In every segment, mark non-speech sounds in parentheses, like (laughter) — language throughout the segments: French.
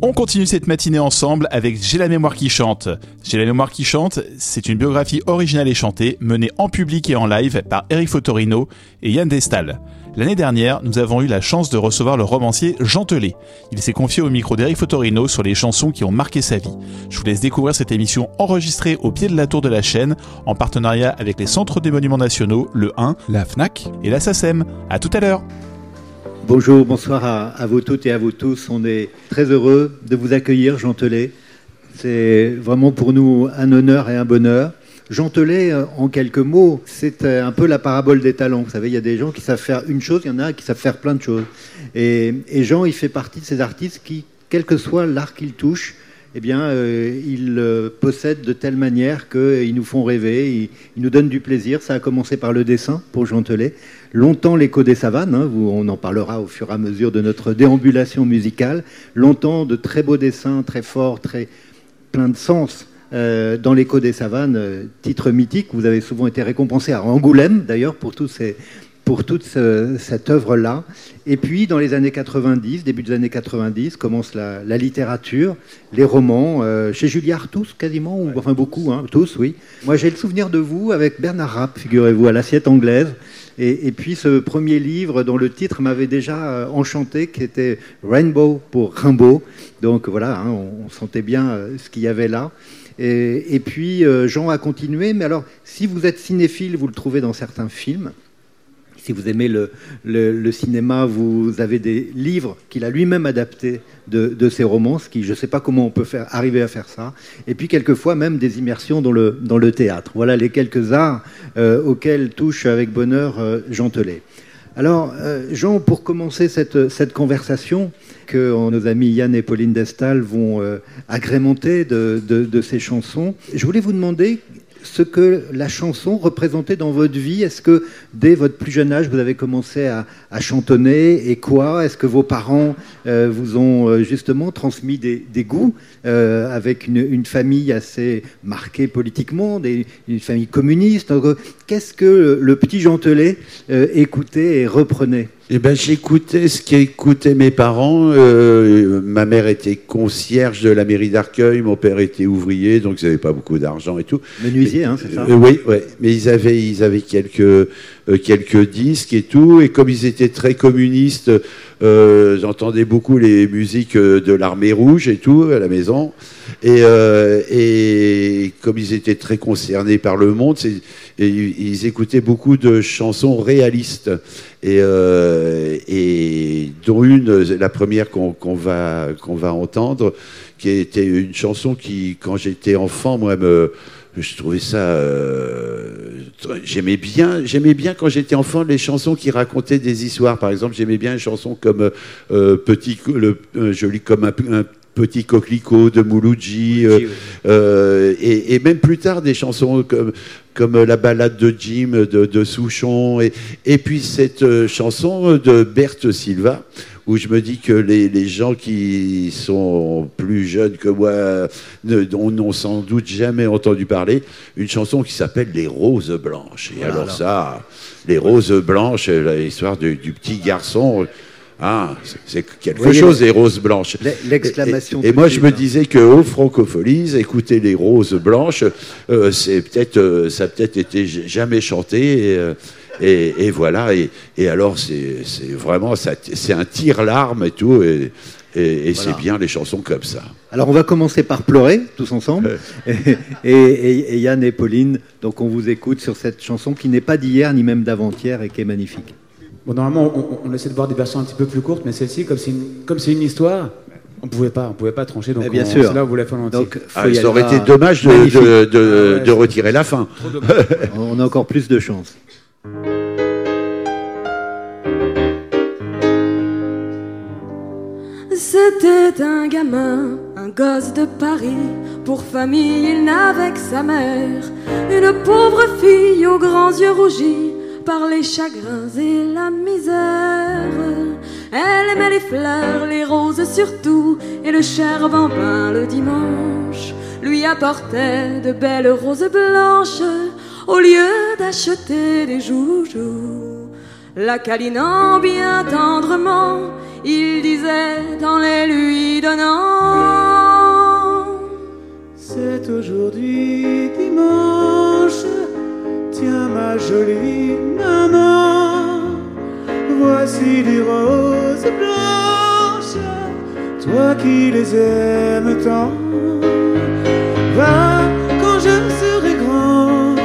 On continue cette matinée ensemble avec J'ai la mémoire qui chante. J'ai la mémoire qui chante, c'est une biographie originale et chantée menée en public et en live par Eric Fotorino et Yann Destal. L'année dernière, nous avons eu la chance de recevoir le romancier Jean Telet. Il s'est confié au micro d'Eric Fotorino sur les chansons qui ont marqué sa vie. Je vous laisse découvrir cette émission enregistrée au pied de la tour de la chaîne en partenariat avec les Centres des Monuments Nationaux, le 1, la FNAC et la SACEM. À tout à l'heure Bonjour, bonsoir à, vous toutes et à vous tous. On est très heureux de vous accueillir, Jean Telet. C'est vraiment pour nous un honneur et un bonheur. Jean Telet, euh, en quelques mots, c'est euh, un peu la parabole des talents. Vous savez, il y a des gens qui savent faire une chose, il y en a qui savent faire plein de choses. Et, Jean, il fait partie de ces artistes qui, quel que soit l'art qu'il touche, eh bien, euh, il possède de telle manière qu'ils nous font rêver, ils, nous donnent du plaisir. Ça a commencé par le dessin pour Jean Telet. Longtemps l'écho des savanes, hein, on en parlera au fur et à mesure de notre déambulation musicale. Longtemps de très beaux dessins, très forts, très plein de sens euh, dans l'écho des savanes, euh, titre mythique. Vous avez souvent été récompensé à Angoulême, d'ailleurs, pour, pour toute cette œuvre-là. Et puis, dans les années 90, début des années 90, commence la, littérature, les romans, euh, chez Julliard tous, quasiment, ou, enfin beaucoup, hein, tous, oui. Moi, j'ai le souvenir de vous avec Bernard Rapp, figurez-vous, à l'assiette anglaise. Et, puis ce premier livre dont le titre m'avait déjà enchanté, qui était Rainbow pour Rimbaud. Donc voilà, hein, on, sentait bien ce qu'il y avait là. Et, puis euh, Jean a continué, mais alors si vous êtes cinéphile, vous le trouvez dans certains films. Si vous aimez le, cinéma, vous avez des livres qu'il a lui-même adaptés de, ses romans, qui, je ne sais pas comment on peut faire, arriver à faire ça. Et puis quelquefois même des immersions dans le, théâtre. Voilà les quelques arts euh, auxquels touche avec bonheur euh, Jean Telet. Alors, Jean, pour commencer cette, conversation, que nos amis Yann et Pauline Destal vont euh, agrémenter de, de, ces chansons. Je voulais vous demander ce que la chanson représentait dans votre vie. Est-ce que dès votre plus jeune âge, vous avez commencé à, chantonner et quoi? Est-ce que vos parents euh, vous ont euh, justement transmis des, goûts avec une, famille assez marquée politiquement, une famille communiste? Qu'est-ce que le petit Gentelet écoutait et reprenait? Eh ben, j'écoutais ce qu'écoutaient mes parents. Euh, ma mère était concierge de la mairie d'Arcueil, mon père était ouvrier, donc ils n'avaient pas beaucoup d'argent et tout. Menuisier, hein, c'est ça? Euh, Oui, ouais. mais ils avaient, ils avaient quelques, euh, quelques disques et tout. Et comme ils étaient très communistes, j'entendais beaucoup les musiques de l'armée rouge et tout à la maison. Et, et comme ils étaient très concernés par le monde, ils écoutaient beaucoup de chansons réalistes et, euh, dont une, la première qu'on va, qu'on va entendre, qui était une chanson qui, quand j'étais enfant, moi, je trouvais ça. Euh, j'aimais bien, j'aimais bien quand j'étais enfant les chansons qui racontaient des histoires. Par exemple, j'aimais bien une chanson comme euh, Petit, le, joli comme un, un Petit coquelicot de Mouloudji, euh, euh, et, même plus tard des chansons comme, comme la balade de Jim de, Souchon, et, et, puis cette euh, chanson de Berthe Silva, où je me dis que les, gens qui sont plus jeunes que moi n'ont sans doute jamais entendu parler, une chanson qui s'appelle Les Roses Blanches. Et alors ça, Les Roses Blanches, l'histoire du petit garçon ah, c'est quelque chose, les roses blanches. L'exclamation. Et, moi, je me disais que aux francopholies, écouter les roses blanches, euh, c'est peut-être, euh, ça a peut-être été jamais chanté. Et, euh, et, voilà. Et, alors, c'est vraiment, c'est un tire-larme et tout. Et, c'est bien les chansons comme ça. Alors on va commencer par pleurer tous ensemble. (laughs) et, Yann et Pauline, donc on vous écoute sur cette chanson qui n'est pas d'hier ni même d'avant-hier et qui est magnifique. Bon, normalement, on, essaie de voir des versions un petit peu plus courtes, mais celle-ci, comme c'est une, comme c'est une histoire, on pouvait pas, on pouvait pas trancher. Donc, eh bien sûr. là, on voulait faire donc, ah, ça aurait été dommage de, de, de, retirer la fin. (laughs) on a encore plus de chance. C'était un gamin, un gosse de Paris. Pour famille, il n'avait que sa mère. Une pauvre fille aux grands yeux rougis par les chagrins et la misère. Elle aimait les fleurs, les roses surtout, et le cher bambin le dimanche lui apportait de belles roses blanches au lieu d'acheter des joujoux. La câlinant bien tendrement, il disait en les lui donnant C'est aujourd'hui dimanche jolie maman. Voici des roses blanches, toi qui les aimes tant. Va quand je serai grand,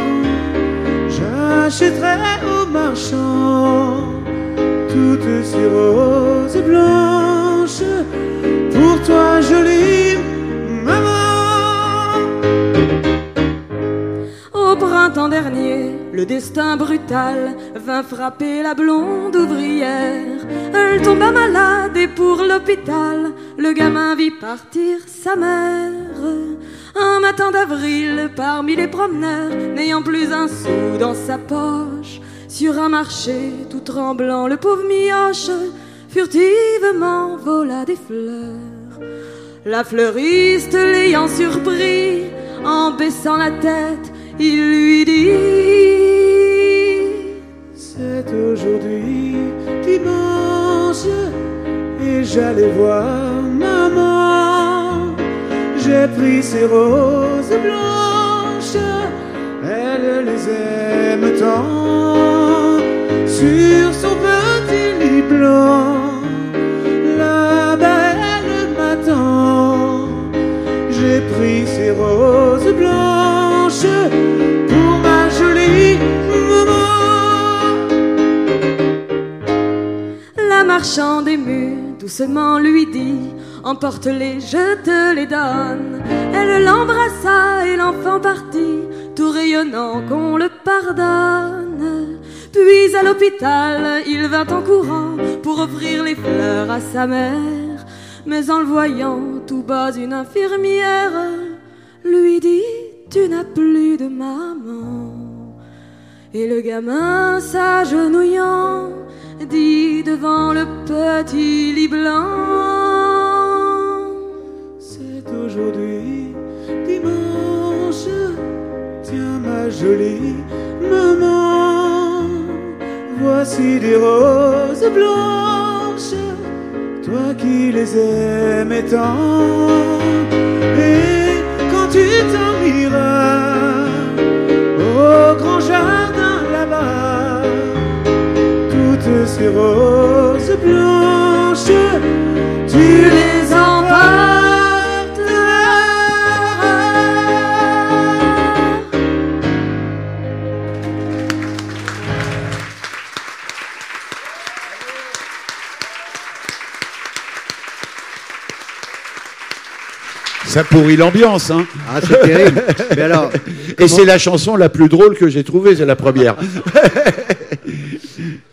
j'achèterai au marchand toutes ces roses blanches. Le destin brutal vint frapper la blonde ouvrière. Elle tomba malade et pour l'hôpital, le gamin vit partir sa mère. Un matin d'avril, parmi les promeneurs, n'ayant plus un sou dans sa poche, sur un marché tout tremblant, le pauvre mioche furtivement vola des fleurs. La fleuriste l'ayant surpris, en baissant la tête, il lui dit C'est aujourd'hui dimanche et j'allais voir maman. J'ai pris ses roses blanches, elle les aime tant. Sur son petit lit blanc, lui dit Emporte-les, je te les donne. Elle l'embrassa et l'enfant partit, tout rayonnant qu'on le pardonne. Puis à l'hôpital, il vint en courant pour offrir les fleurs à sa mère. Mais en le voyant tout bas, une infirmière lui dit Tu n'as plus de maman. Et le gamin s'agenouillant dit devant le petit lit blanc C'est aujourd'hui dimanche. Tiens ma jolie maman, voici des roses blanches, toi qui les aimais tant. Et quand tu t'en iras au grand ces roses blanches, tu les emporteras. Ça pourrit l'ambiance, hein. Ah, c'est terrible. Mais alors, Et c'est la chanson la plus drôle que j'ai trouvée, c'est la première. (laughs)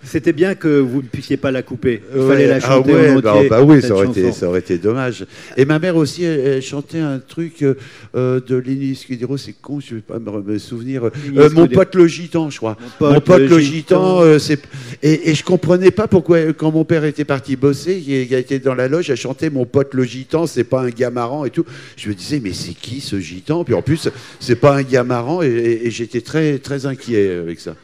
c'était bien que vous ne puissiez pas la couper. Il Ouais. fallait la Ah chanter ouais, en bah, entier. bah oui, ça aurait, été, chanson. ça aurait été dommage. Et ma mère aussi, elle, elle chantait un truc euh, euh, de Lenny Scudero, c'est con, je ne vais pas me, souvenir. Euh, mon pote le gitan, je crois. Mon pote Mon pote le le gitan. euh, c'est et, et je comprenais pas pourquoi euh, quand mon père était parti bosser, il, été dans la loge, elle chantait mon pote le gitan, c'est pas un gars marrant et tout. Je me disais mais c'est qui ce gitan? Puis en plus c'est pas un gars marrant et, et- et j'étais très très inquiet avec ça.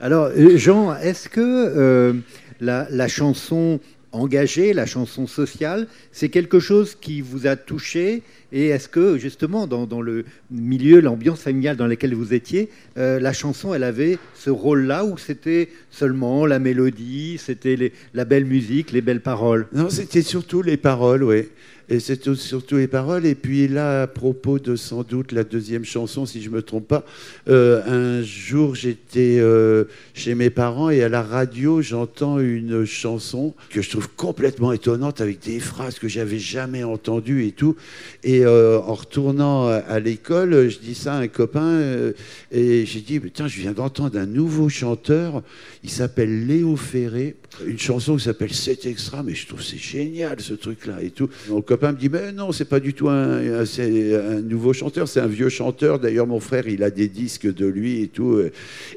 Alors, euh, Jean, est-ce que euh, la, chanson engagée, la chanson sociale, c'est quelque chose qui vous a touché Et est-ce que, justement, dans, le milieu, l'ambiance familiale dans laquelle vous étiez, euh, la chanson, elle avait ce rôle-là ou c'était seulement la mélodie, c'était la belle musique, les belles paroles? Non, c'était surtout les paroles, oui. Et c'était surtout les paroles. Et puis là, à propos de sans doute la deuxième chanson, si je me trompe pas, euh, un jour j'étais euh, chez mes parents et à la radio j'entends une chanson que je trouve complètement étonnante avec des phrases que j'avais jamais entendues et tout. Et euh, en retournant à, l'école, je dis ça à un copain et j'ai dit putain, je viens d'entendre un nouveau chanteur. Il s'appelle Léo Ferré. Une chanson qui s'appelle 7 extra, mais je trouve c'est génial ce truc-là et tout. Mon copain me dit mais non, c'est pas du tout un, un- nouveau chanteur, c'est un vieux chanteur. D'ailleurs, mon frère, il a des disques de lui et tout.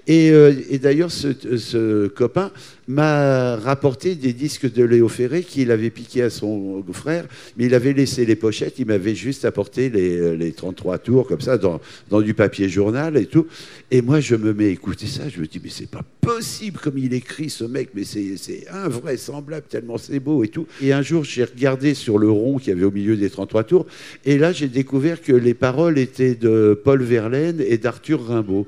Et, euh, d'ailleurs, ce copain m'a rapporté des disques de Léo Ferré qu'il avait piqué à son frère, mais il avait laissé les pochettes, il m'avait juste apporté les, les 33 tours comme ça dans, dans du papier journal et tout. Et moi, je me mets à écouter ça, je me dis, mais c'est pas possible comme il écrit ce mec, mais c'est invraisemblable tellement c'est beau et tout. Et un jour, j'ai regardé sur le rond qu'il y avait au milieu des 33 tours, et là, j'ai découvert que les paroles étaient de Paul Verlaine et d'Arthur Rimbaud.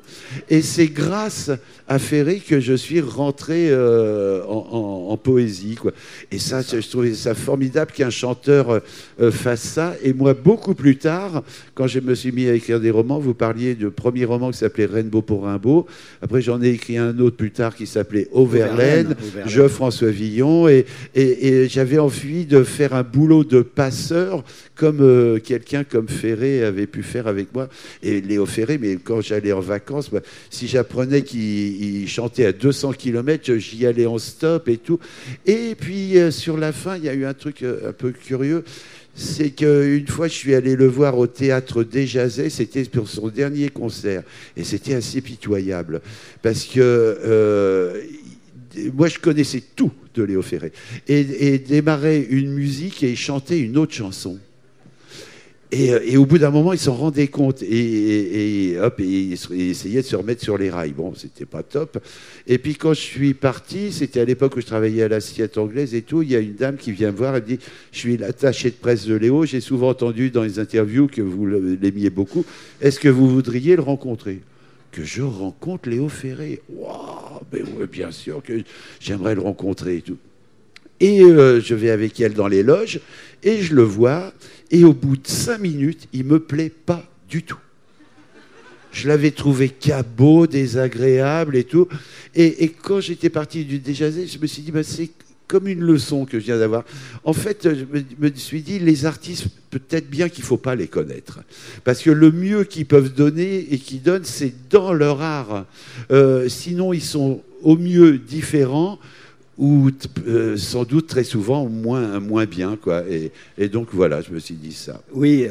Et c'est grâce à Ferré que je suis rentré euh, euh, en, en- en poésie. Quoi. Et ça, je trouvais ça formidable qu'un chanteur euh, euh, fasse ça. Et moi, beaucoup plus tard, quand je me suis mis à écrire des romans, vous parliez de premier roman qui s'appelait Rainbow pour Rimbaud. Après, j'en ai écrit un autre plus tard qui s'appelait Auverlaine. Je, François Villon, et, et- et j'avais envie de faire un boulot de passeur comme euh, quelqu'un comme Ferré avait pu faire avec moi. Et Léo Ferré, mais quand j'allais en vacances, bah, si j'apprenais qu'il il chantait à 200 km, j'y allais en stop et tout. Et puis euh, sur la fin, il y a eu un truc euh, un peu curieux. C'est qu'une fois, je suis allé le voir au théâtre Desjazets, c'était pour son dernier concert. Et c'était assez pitoyable. Parce que euh, moi, je connaissais tout de Léo Ferré. Et, et démarrer une musique et chanter une autre chanson. Et, euh, et au bout d'un moment, ils s'en rendaient compte et, et- et hop, et essayaient de se remettre sur les rails. Bon, c'était pas top. Et puis quand je suis parti, c'était à l'époque où je travaillais à l'assiette anglaise et tout, il y a une dame qui vient me voir, elle me dit, je suis l'attaché de presse de Léo, j'ai souvent entendu dans les interviews que vous l'aimiez beaucoup. Est-ce que vous voudriez le rencontrer? Que je rencontre Léo Ferré. Waouh, bien sûr que j'aimerais le rencontrer et tout. Et euh, je vais avec elle dans les loges et je le vois. Et au bout de cinq minutes, il me plaît pas du tout. Je l'avais trouvé cabot, désagréable et tout. Et, quand j'étais parti du Déjazet, je me suis dit, bah, c'est comme une leçon que je viens d'avoir. En fait, je me, me suis dit, les artistes, peut-être bien qu'il ne faut pas les connaître. Parce que le mieux qu'ils peuvent donner et qu'ils donnent, c'est dans leur art. Euh, sinon, ils sont au mieux différents ou euh, sans doute très souvent moins, moins bien. Quoi. Et, et donc voilà, je me suis dit ça. Oui,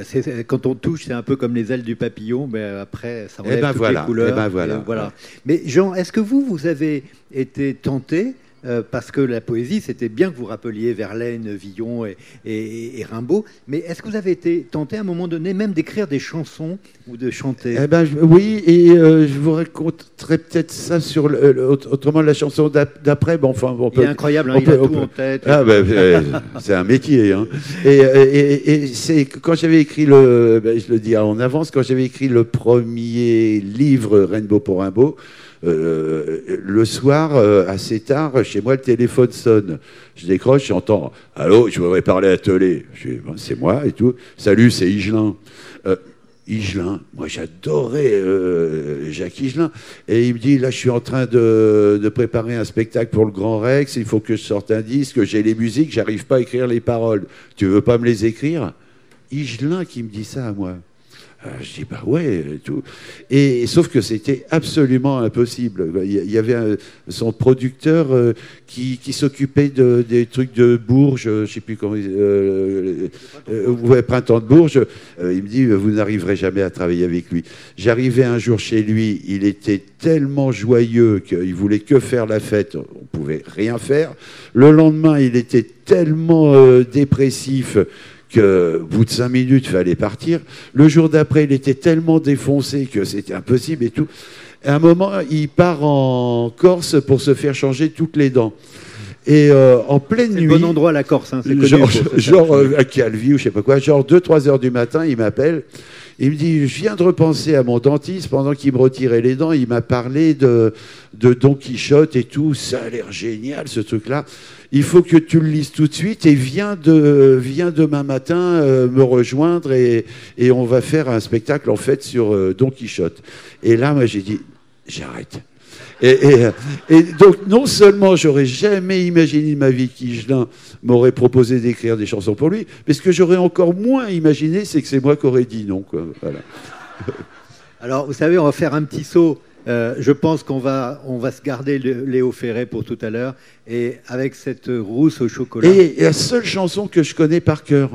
quand on touche, c'est un peu comme les ailes du papillon, mais après, ça Eh enlève ben toutes voilà, les couleurs. eh ben voilà. Et voilà. Mais Jean, est-ce que vous, vous avez été tenté euh, parce que la poésie, c'était bien que vous rappeliez Verlaine, Villon et, et- et Rimbaud, mais est-ce que vous avez été tenté à un moment donné même d'écrire des chansons ou de chanter? Eh ben, je- oui, et euh, je vous raconterai peut-être ça sur le, le- aut- autrement la chanson d'ap- d'après. Bon, enfin, on Il est peut, incroyable, hein, on il a peut- on tout peut- en tête. Ah ben, euh, c'est un métier. Hein. Et c'est quand j'avais écrit le, ben, je le dis en avance, quand j'avais écrit le premier livre Rainbow pour Rimbaud, euh, le soir, euh, assez tard, chez moi, le téléphone sonne. Je décroche, j'entends Allô, je voudrais parler à Télé. Je dis, c'est moi et tout. Salut, c'est Higelin. Euh, moi j'adorais euh, Jacques Higelin. Et il me dit, là je suis en train de, de préparer un spectacle pour le Grand Rex, il faut que je sorte un disque, j'ai les musiques, j'arrive pas à écrire les paroles. Tu veux pas me les écrire? Higelin qui me dit ça à moi. Euh, je dis bah ouais et tout. Et sauf que c'était absolument impossible. Il y- avait son producteur euh, qui, s'occupait de, des trucs de Bourges, je sais plus comment. Euh, euh, ouais, printemps de Bourges. Euh, il me dit vous n'arriverez jamais à travailler avec lui. J'arrivais un jour chez lui, il était tellement joyeux qu'il voulait que faire la fête. On pouvait rien faire. Le lendemain, il était tellement euh, dépressif que au bout de cinq minutes, il fallait partir. Le jour d'après, il était tellement défoncé que c'était impossible et tout. À un moment, il part en Corse pour se faire changer toutes les dents. Et euh, en pleine nuit, bon endroit, la Corse. hein, c'est connu genre, pour ça. genre euh, à Calvi ou je sais pas quoi, genre 2-3 heures du matin, il m'appelle. Il me dit, je viens de repenser à mon dentiste pendant qu'il me retirait les dents. Il m'a parlé de, Don Quichotte et tout. Ça a l'air génial, ce truc-là. Il faut que tu le lises tout de suite et viens, de, viens demain matin euh, me rejoindre et, et on va faire un spectacle en fait sur euh, Don Quichotte. Et là, moi, j'ai dit, j'arrête. Et, et, et donc, non seulement j'aurais jamais imaginé de ma vie qu'Higelin m'aurait proposé d'écrire des chansons pour lui, mais ce que j'aurais encore moins imaginé, c'est que c'est moi qui aurais dit non. Quoi. Voilà. (laughs) Alors, vous savez, on va faire un petit saut. Euh, je pense qu'on va, on va se garder le- Léo Ferré pour tout à l'heure. Et avec cette rousse au chocolat. Et la seule chanson que je connais par cœur.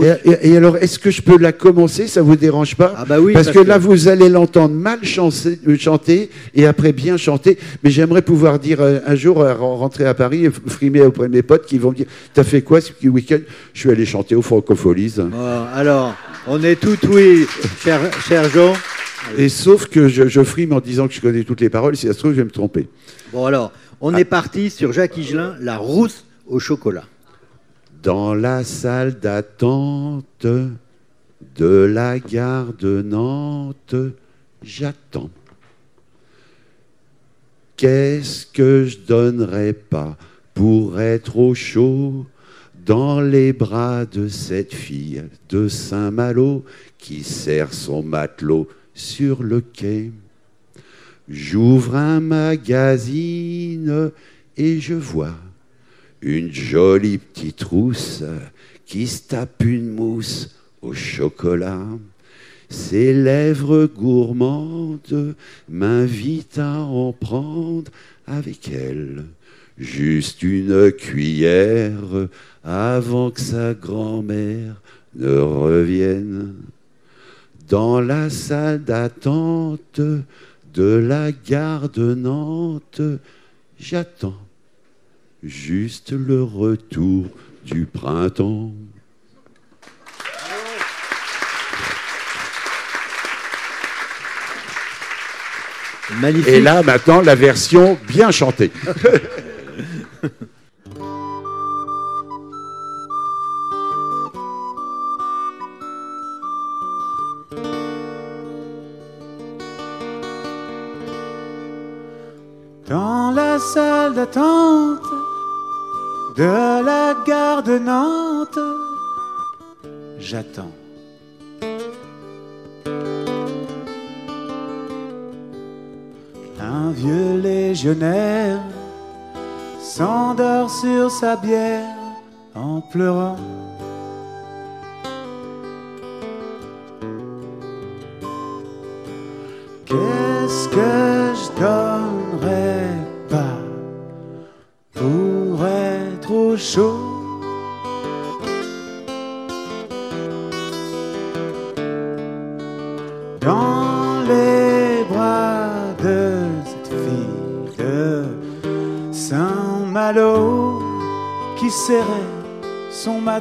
Et, et- et alors, est-ce que je peux la commencer Ça vous dérange pas Ah bah oui, parce, que, là, vous allez l'entendre mal chancer- euh, chanter et après bien chanter. Mais j'aimerais pouvoir dire euh, un jour, euh, rentrer à Paris frimer auprès de mes potes qui vont me dire T'as fait quoi ce week-end? Je suis allé chanter au Francopholies. Bon, alors, on est tout oui, cher, cher Jean. Et sauf que je, je frime en disant que je connais toutes les paroles. Si ça se trouve, je vais me tromper. Bon, alors, on est parti sur Jacques Higelin, la rousse au chocolat. Dans la salle d'attente de la gare de Nantes, j'attends. Qu'est-ce que je donnerais pas pour être au chaud dans les bras de cette fille de Saint-Malo qui serre son matelot sur le quai? J'ouvre un magazine et je vois une jolie petite rousse qui se tape une mousse au chocolat. Ses lèvres gourmandes m'invitent à en prendre avec elle juste une cuillère avant que sa grand-mère ne revienne. Dans la salle d'attente de la gare de Nantes, j'attends juste le retour du printemps. Magnifique. Et là, maintenant, la version bien chantée. Dans la salle d'attente de la gare de Nantes, j'attends. Un vieux légionnaire s'endort sur sa bière en pleurant. Qu'est-ce que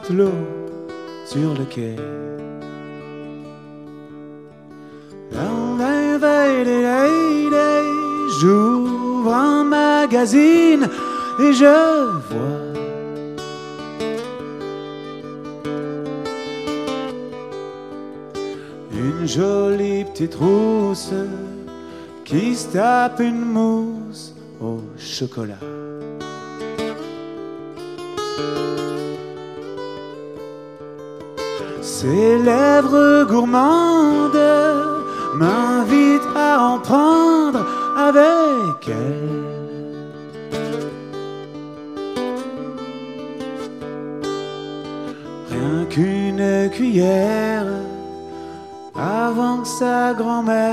matelot sur le quai. J'ouvre un magazine et je vois une jolie petite rousse qui se tape une mousse au chocolat. Lèvres gourmandes m'invitent à en prendre avec elle. Rien qu'une cuillère avant que sa grand-mère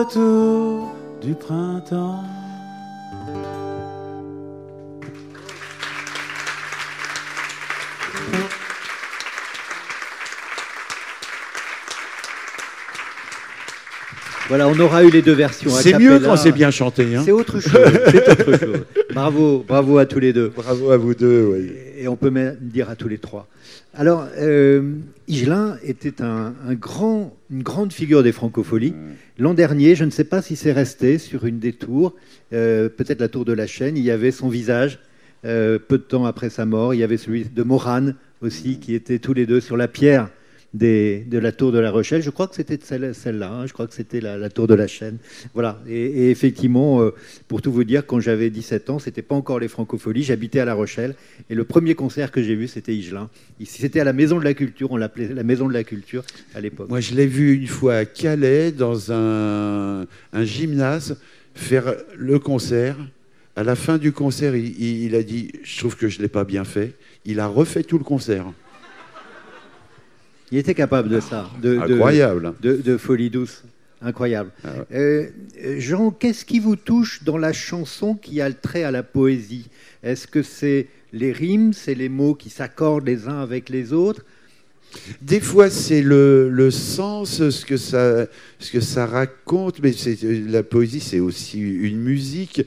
retour du printemps. Voilà, on aura eu les deux versions. C'est mieux quand c'est bien chanté. hein. C'est autre chose. (laughs) c'est autre chose. Bravo, bravo à tous les deux. Bravo à vous deux. oui. Et on peut même dire à tous les trois. Alors, euh, Higelin était un, un grand, une grande figure des francopholies. L'an dernier, je ne sais pas si c'est resté sur une des tours, euh, peut-être la tour de la Chaîne, il y avait son visage. euh, peu de temps après sa mort, il y avait celui de Morane aussi, qui étaient tous les deux sur la pierre de la tour de la Rochelle. Je crois que c'était celle- celle-là, hein, je crois que c'était la, la tour de la Chaîne. Voilà. Et, effectivement, euh, pour tout vous dire, quand j'avais 17 ans, c'était pas encore les francopholies, j'habitais à La Rochelle, et le premier concert que j'ai vu, c'était Higelin. Ici, C'était à la Maison de la Culture, on l'appelait la Maison de la Culture à l'époque. Moi, je l'ai vu une fois à Calais, dans un, gymnase, faire le concert. À la fin du concert, il- il a dit Je trouve que je ne l'ai pas bien fait. Il a refait tout le concert. Il était capable de ça, de, Incroyable. de, de folie douce. Incroyable. Ah ouais. Euh, Jean, qu'est-ce qui vous touche dans la chanson qui a le trait à la poésie? Est-ce que c'est les rimes, c'est les mots qui s'accordent les uns avec les autres? Des fois, c'est le, le sens, ce que ça, ce que ça raconte, mais c'est, la poésie, c'est aussi une musique.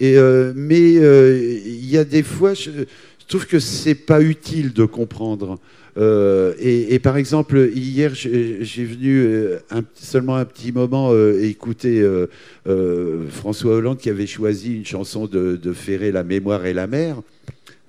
Et, euh, mais euh, il y a des fois, je, je trouve que c'est pas utile de comprendre. Euh, et, par exemple, hier, j'ai venu euh, seulement un petit moment euh, écouter François Hollande qui avait choisi une chanson de, Ferré, La mémoire et la mer.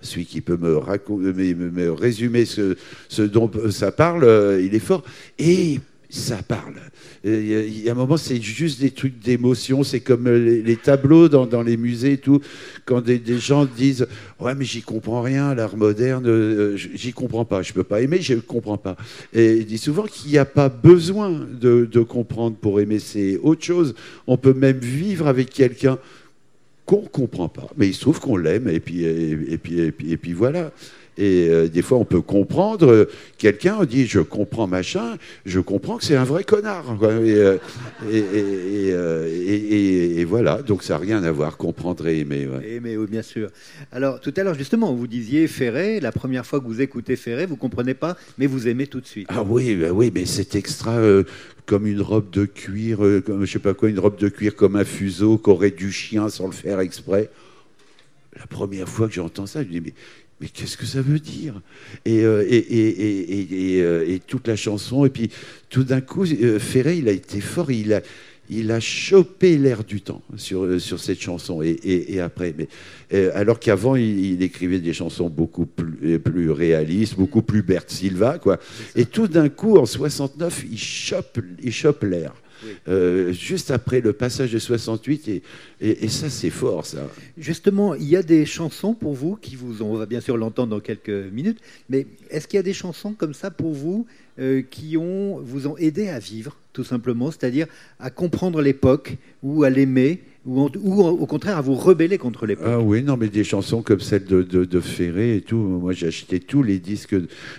Celui qui peut me, me, me- me résumer ce, dont ça parle, il est fort. Et ça parle. Et Il y a- un moment, c'est juste des trucs d'émotion. C'est comme euh, les, tableaux dans, les musées et tout. Quand des, gens disent Ouais, mais j'y comprends rien, l'art moderne, euh, j'y comprends pas. Je peux pas aimer, je comprends pas. Et il dit souvent qu'il n'y a pas besoin de, comprendre pour aimer. C'est autre chose. On peut même vivre avec quelqu'un qu'on comprend pas, mais il se trouve qu'on l'aime et puis voilà. Et euh, des fois, on peut comprendre euh, quelqu'un. On dit, je comprends machin, je comprends que c'est un vrai connard. quoi. Et, euh, et, et, et, euh, et- voilà. Donc ça n'a rien à voir comprendre et aimer. ouais. Mais oui, bien sûr. Alors, tout à l'heure, justement, vous disiez Ferré, la première fois que vous écoutez Ferré, vous comprenez pas, mais vous aimez tout de suite. Ah oui, bah oui, mais c'est extra comme une robe de cuir, comme je sais pas quoi, une robe de cuir comme un fuseau qu'aurait du chien sans le faire exprès. La première fois que j'entends ça, je me dis mais, mais qu'est-ce que ça veut dire? Et, euh, et, et, et, et, et, euh, et toute la chanson, et puis tout d'un coup, euh, Ferré, il a été fort, il a, il a chopé l'air du temps sur, euh, sur cette chanson et, et, et après. Mais, euh, alors qu'avant, il, il écrivait des chansons beaucoup plus, plus réalistes, beaucoup plus Bert Silva, quoi. Et tout d'un coup, en 69, il chope, il chope l'air. Oui. Euh, juste après le passage de 68, et, et, et ça, c'est fort, ça. Justement, il y a des chansons pour vous qui vous on va bien sûr l'entendre dans quelques minutes, mais est-ce qu'il y a des chansons comme ça pour vous euh, qui ont, vous ont aidé à vivre, tout simplement, c'est-à-dire à comprendre l'époque ou à l'aimer, ou, en- ou au contraire à vous rebeller contre l'époque? Ah oui, non, mais des chansons comme celle de, de, de Ferré et tout. Moi, j'ai acheté tous les disques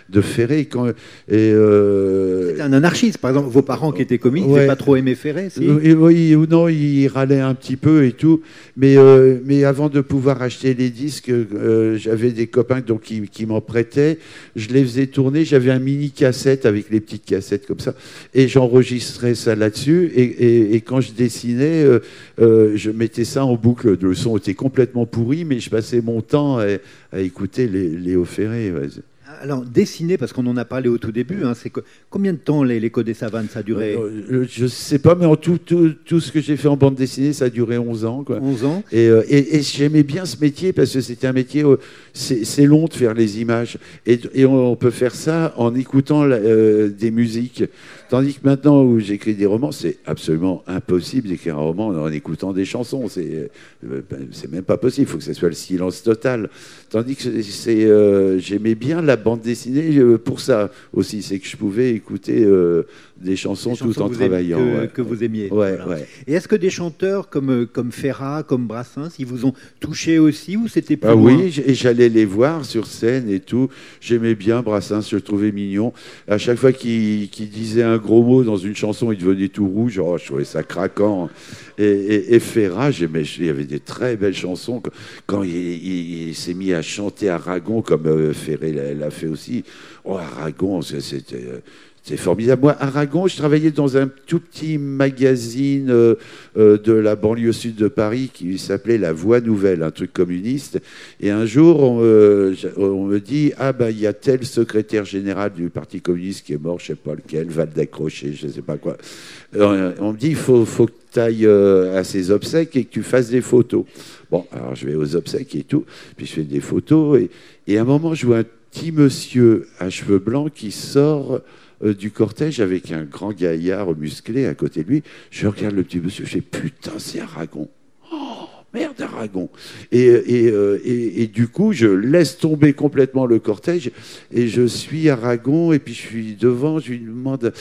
de Ferré. Quand, et, euh, Un anarchiste, par exemple, vos parents qui étaient comiques, ils Ouais. n'avaient pas trop aimé Ferré, si Oui, oui, ou non, il râlait un petit peu et tout. Mais, euh, mais avant de pouvoir acheter les disques, euh, j'avais des copains donc, qui, qui m'en prêtaient. Je les faisais tourner. J'avais un mini cassette avec les petites cassettes comme ça. Et j'enregistrais ça là-dessus. Et, et, et quand je dessinais, euh, euh, je mettais ça en boucle. Le son était complètement pourri, mais je passais mon temps à, à écouter Léo Ferré. ouais. Alors, dessiner, parce qu'on en a parlé au tout début, hein, c'est que- combien de temps les- l'écho des savanes, ça a duré Euh, je sais pas, mais en tout, tout, tout ce que j'ai fait en bande dessinée, ça a duré 11 ans. Quoi. 11 ans Et, euh, et- et j'aimais bien ce métier parce que c'était un métier, c'est c'est long de faire les images. Et, et on, on peut faire ça en écoutant la- euh, des musiques. Tandis que maintenant où j'écris des romans, c'est absolument impossible d'écrire un roman en écoutant des chansons. C'est euh, ben, c'est même pas possible. Il faut que ce soit le silence total. Tandis que c'est- euh, j'aimais bien la bande dessinée euh, pour ça aussi. C'est que je pouvais écouter euh, des chansons, Des chansons tout en que vous aimez- travaillant. que, ouais. que vous aimiez. Ouais, voilà. ouais. Et est-ce que des chanteurs comme, euh, comme Ferrat, comme Brassens, ils vous ont touché aussi ou c'était plus Ah loin oui, et j'allais les voir sur scène et tout. J'aimais bien Brassens, je le trouvais mignon. À chaque fois qu'il disait un gros mot dans une chanson, il devenait tout rouge. Oh, je trouvais ça craquant. Et, et, et Ferrat, j'aimais, il y avait des très belles chansons. Quand- il, il- il s'est mis à chanter Aragon, comme euh, Ferré l'a fait aussi. Oh, Aragon, c'était. Euh, c'est formidable. Moi, Aragon, je travaillais dans un tout petit magazine euh, euh, de la banlieue sud de Paris qui s'appelait La Voix Nouvelle, un truc communiste. Et un jour, on, me- on me dit Ah, ben, il y a tel secrétaire général du Parti communiste qui est mort, je sais pas lequel, Val d'Accroché, je sais pas quoi. Euh, on me dit Il faut, faut que tu ailles à ses obsèques et que tu fasses des photos. Bon, alors je vais aux obsèques et tout, puis je fais des photos. Et, et à un moment, je vois un petit monsieur à cheveux blancs qui sort euh, du cortège avec un grand gaillard musclé à côté de lui. Je regarde le petit monsieur, je fais putain, c'est Aragon. Oh, merde, Aragon. Et, et, euh, et, du coup, je laisse tomber complètement le cortège et je suis Aragon et puis je suis devant, je lui demande,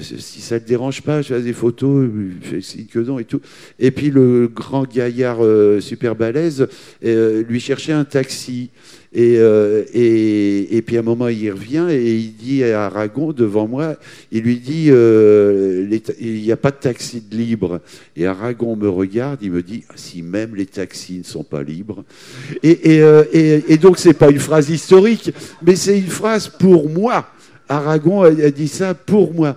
si ça ne te dérange pas, je fais des photos, il fait signe que non et tout. Et puis le grand gaillard euh, super balèze lui cherchait un taxi. Et, euh, et, et, puis à un moment, il revient et il dit à Aragon, devant moi, il lui dit euh, il n'y a pas de taxi de libre. Et Aragon me regarde, il me dit ah, si même les taxis ne sont pas libres. Et, et, euh, donc, c'est pas une phrase historique, mais c'est une phrase pour moi. Aragon a dit ça pour moi.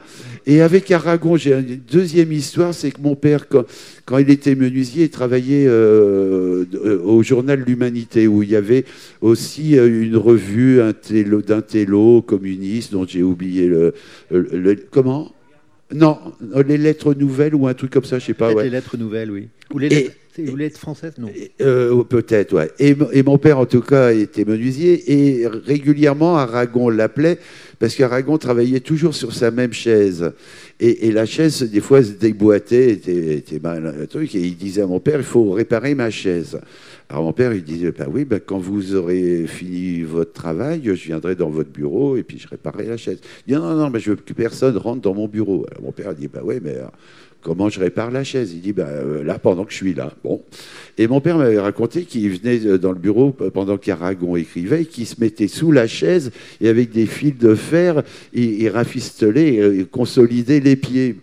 Et avec Aragon, j'ai une deuxième histoire, c'est que mon père, quand, quand il était menuisier, il travaillait euh, euh, au journal L'Humanité, où il y avait aussi euh, une revue télo- d'un télo communiste, dont j'ai oublié le, le- le- comment? Non, les lettres nouvelles ou un truc comme ça, je sais pas. Ouais. les lettres nouvelles, oui. Ou les Et- lettres, c'est- ou les lettres françaises, non. Euh, Peut-être, ouais. Et, et mon père, en tout cas, était menuisier et régulièrement, Aragon l'appelait parce qu'Aragon travaillait toujours sur sa même chaise. Et, la chaise, des fois, se déboîtait, était, mal, truc. Et il disait à mon père, il faut réparer ma chaise. Alors mon père, il disait, bah oui, bah, quand vous aurez fini votre travail, je viendrai dans votre bureau et puis je réparerai la chaise. Il dit, non, non, mais je veux que personne rentre dans mon bureau. Alors mon père dit, bah oui, mais... euh, Comment je répare la chaise Il dit, bah, euh, là, pendant que je suis là. Bon. Et mon père m'avait raconté qu'il venait euh, dans le bureau pendant qu'Aragon écrivait, qu'il se mettait sous la chaise et avec des fils de fer, il, il rafistolait, euh, il consolidait les pieds.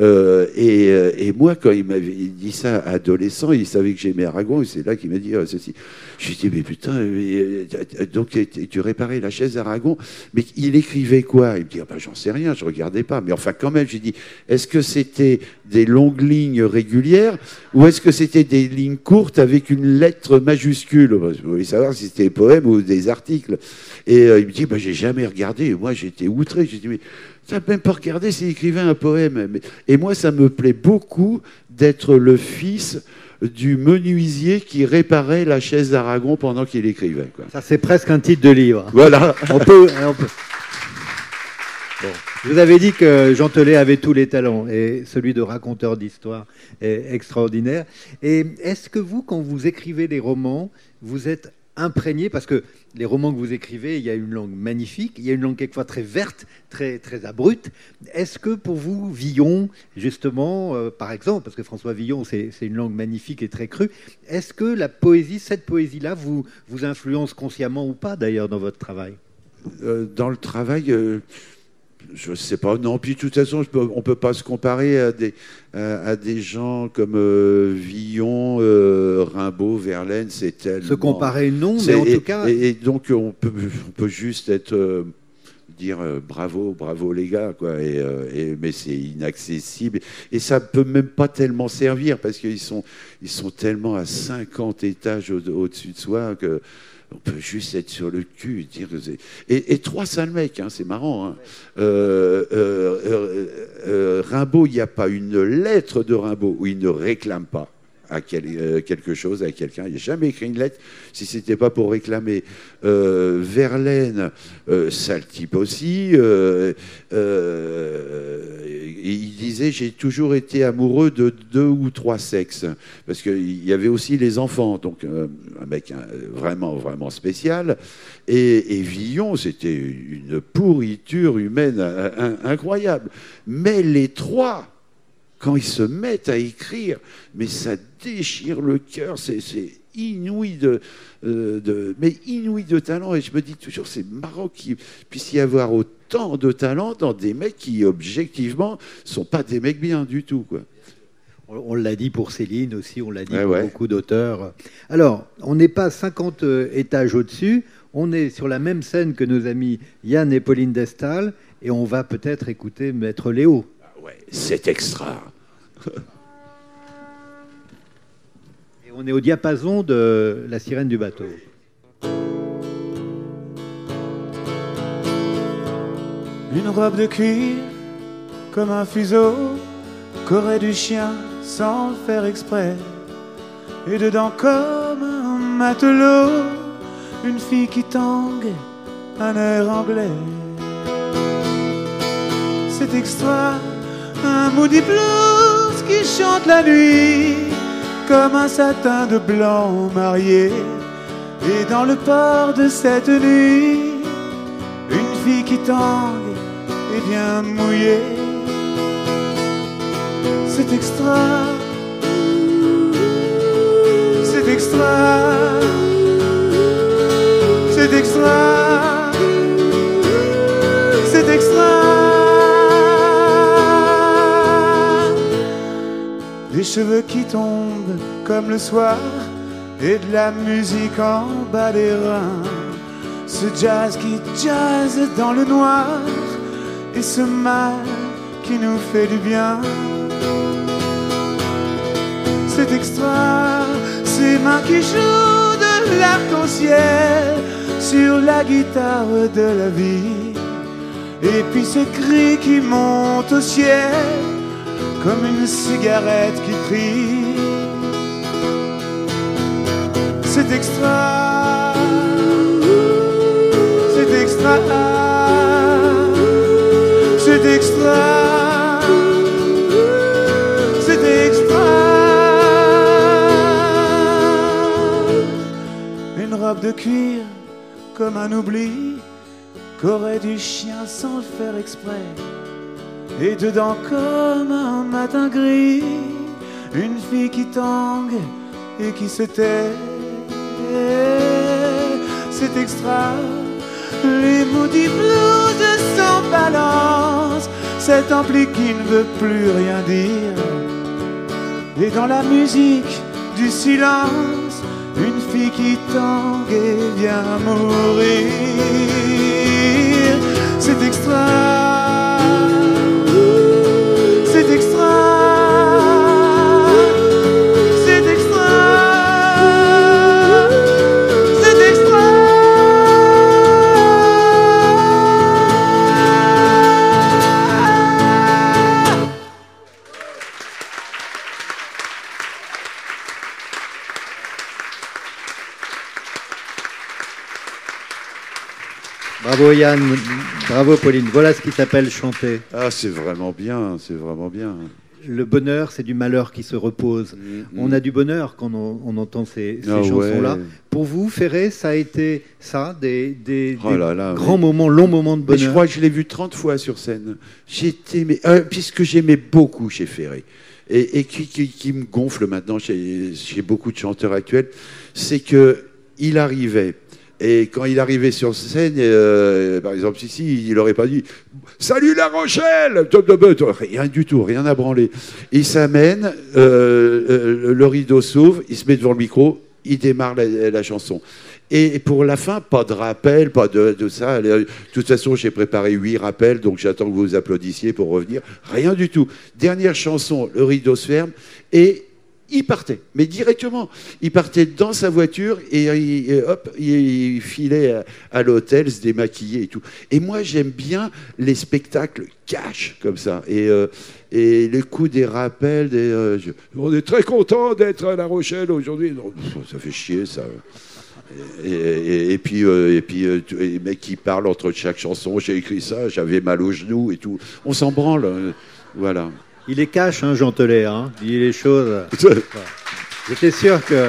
Euh, et, euh, et moi, quand il m'avait dit ça adolescent, il savait que j'aimais Aragon, et c'est là qu'il m'a dit euh, ceci. Je lui ai dit, mais putain, euh, donc tu réparais la chaise d'Aragon, mais il écrivait quoi? Il me dit, ah ben, j'en sais rien, je regardais pas. Mais enfin, quand même, j'ai dit, est-ce que c'était des longues lignes régulières ou est-ce que c'était des lignes courtes avec une lettre majuscule? Je voulais savoir si c'était des poèmes ou des articles. Et il me dit, bah, j'ai jamais regardé. Et moi, j'étais outré. J'ai dit, mais n'as même pas regardé s'il écrivait un poème. Et moi, ça me plaît beaucoup d'être le fils du menuisier qui réparait la chaise d'Aragon pendant qu'il écrivait. quoi. Ça, c'est presque un titre de livre. Voilà. On peut. on peut- Bon. Je vous avais dit que Jean Telet avait tous les talents et celui de raconteur d'histoire est extraordinaire. Et est-ce que vous, quand vous écrivez des romans, vous êtes imprégné parce que les romans que vous écrivez, il y a une langue magnifique, il y a une langue quelquefois très verte, très très abrupte. Est-ce que pour vous, Villon, justement, euh, par exemple, parce que François Villon, c'est une langue magnifique et très crue, est-ce que la poésie, cette poésie-là, vous vous influence consciemment ou pas d'ailleurs dans votre travail? Euh, dans le travail, euh, je ne sais pas. Non, puis de toute façon, je peux- on ne peut pas se comparer à des, à, à des gens comme euh, Villon, euh, Rimbaud, Verlaine. C'est tellement. Se comparer, non, mais en et, tout cas, Et, et donc, on peut, on peut juste être. euh, dire bravo, bravo les gars, quoi. Et, et- mais c'est inaccessible. Et ça peut même pas tellement servir parce qu'ils sont, ils sont tellement à 50 étages au- au-dessus de soi que. On peut juste être sur le cul et dire que c'est- et, et trois sales mecs, hein, c'est marrant. hein. Euh, euh, euh, Rimbaud, il n'y a pas une lettre de Rimbaud où il ne réclame pas à euh, quelque chose à quelqu'un. Il n'a jamais écrit une lettre si c'était pas pour réclamer. Euh, Verlaine, euh, sale type aussi. euh, il disait j'ai toujours été amoureux de deux ou trois sexes parce qu'il y avait aussi les enfants, donc un mec hein, vraiment vraiment spécial. Et, Villon, c'était une pourriture humaine in- incroyable. Mais les trois quand ils se mettent à écrire, mais ça déchire le cœur, c'est inouï de, euh, de, mais inouï de talent. Et je me dis toujours, c'est marrant qu'il puisse y avoir autant de talent dans des mecs qui, objectivement, sont pas des mecs bien du tout. Quoi. on, on l'a dit pour Céline aussi, on l'a dit Ouais, pour ouais. beaucoup d'auteurs. Alors, on n'est pas 50 euh, étages au-dessus, on est sur la même scène que nos amis Yann et Pauline Destal, et on va peut-être écouter Maître Léo. Ah ouais, c'est extra. Et on est au diapason de La sirène du bateau. Une robe de cuir comme un fuseau qu'aurait du chien sans le faire exprès. Et dedans comme un matelot, une fille qui tangue un air anglais. C'est extra, un moody blues qui chante la nuit comme un satin de blanc marié. Et dans le port de cette nuit, une fille qui tangue est bien mouillée. C'est extra. C'est extra. C'est extra. C'est extra. Des cheveux qui tombent comme le soir et de la musique en bas des reins. Ce jazz qui jazz dans le noir et ce mal qui nous fait du bien. C'est extra, ces mains qui jouent de l'arc-en-ciel sur la guitare de la vie. Et puis ces cris qui montent au ciel comme une cigarette qui crie. C'est extra, c'est extra, c'est extra, c'est extra. Une robe de cuir comme un oubli qu'aurait du chien sans le faire exprès. Et dedans comme un matin gris, une fille qui tangue et qui se tait. C'est extra, les maudits blues sans balance, cet ampli qui ne veut plus rien dire. Et dans la musique du silence, une fille qui tangue et vient mourir. C'est extra. Bravo Yann, bravo Pauline. Voilà ce qui s'appelle chanter. Ah, c'est vraiment bien, c'est vraiment bien. Le bonheur, c'est du malheur qui se repose. Mm, On a du bonheur quand on, on entend ces, ces Ah chansons-là. ouais. Pour vous, Ferré, ça a été ça, des, des- Oh là grands oui. moments, longs moments de Mais je bonheur. crois que je l'ai vu 30 fois sur scène. J'étais, euh, puisque j'aimais beaucoup chez Ferré, et, et qui, qui- qui me gonfle maintenant chez, chez beaucoup de chanteurs actuels, c'est que il arrivait. Et quand il arrivait sur scène, euh, par exemple ici, il n'aurait pas dit Salut La Rochelle. Rien du tout, rien à branler. Il s'amène, euh, euh, le rideau s'ouvre, il se met devant le micro, il démarre la, la chanson. Et pour la fin, pas de rappel, pas de, de ça. De toute façon, j'ai préparé huit rappels, donc j'attends que vous applaudissiez pour revenir. Rien du tout. Dernière chanson, le rideau se ferme et il partait, mais directement. Il partait dans sa voiture et, hop, il, il filait à, l'hôtel, se démaquillait et tout. Et moi, j'aime bien les spectacles cash comme ça. Et, euh, et le coup des rappels, euh, on est très content d'être à La Rochelle aujourd'hui. Ça fait chier, ça. Et, puis, euh, et puis euh, les mecs qui parlent entre chaque chanson, j'ai écrit ça, j'avais mal aux genoux et tout. On s'en branle. euh, Voilà. Il est cash, hein, Jean Telet, hein. Il dit les choses. J'étais sûr que.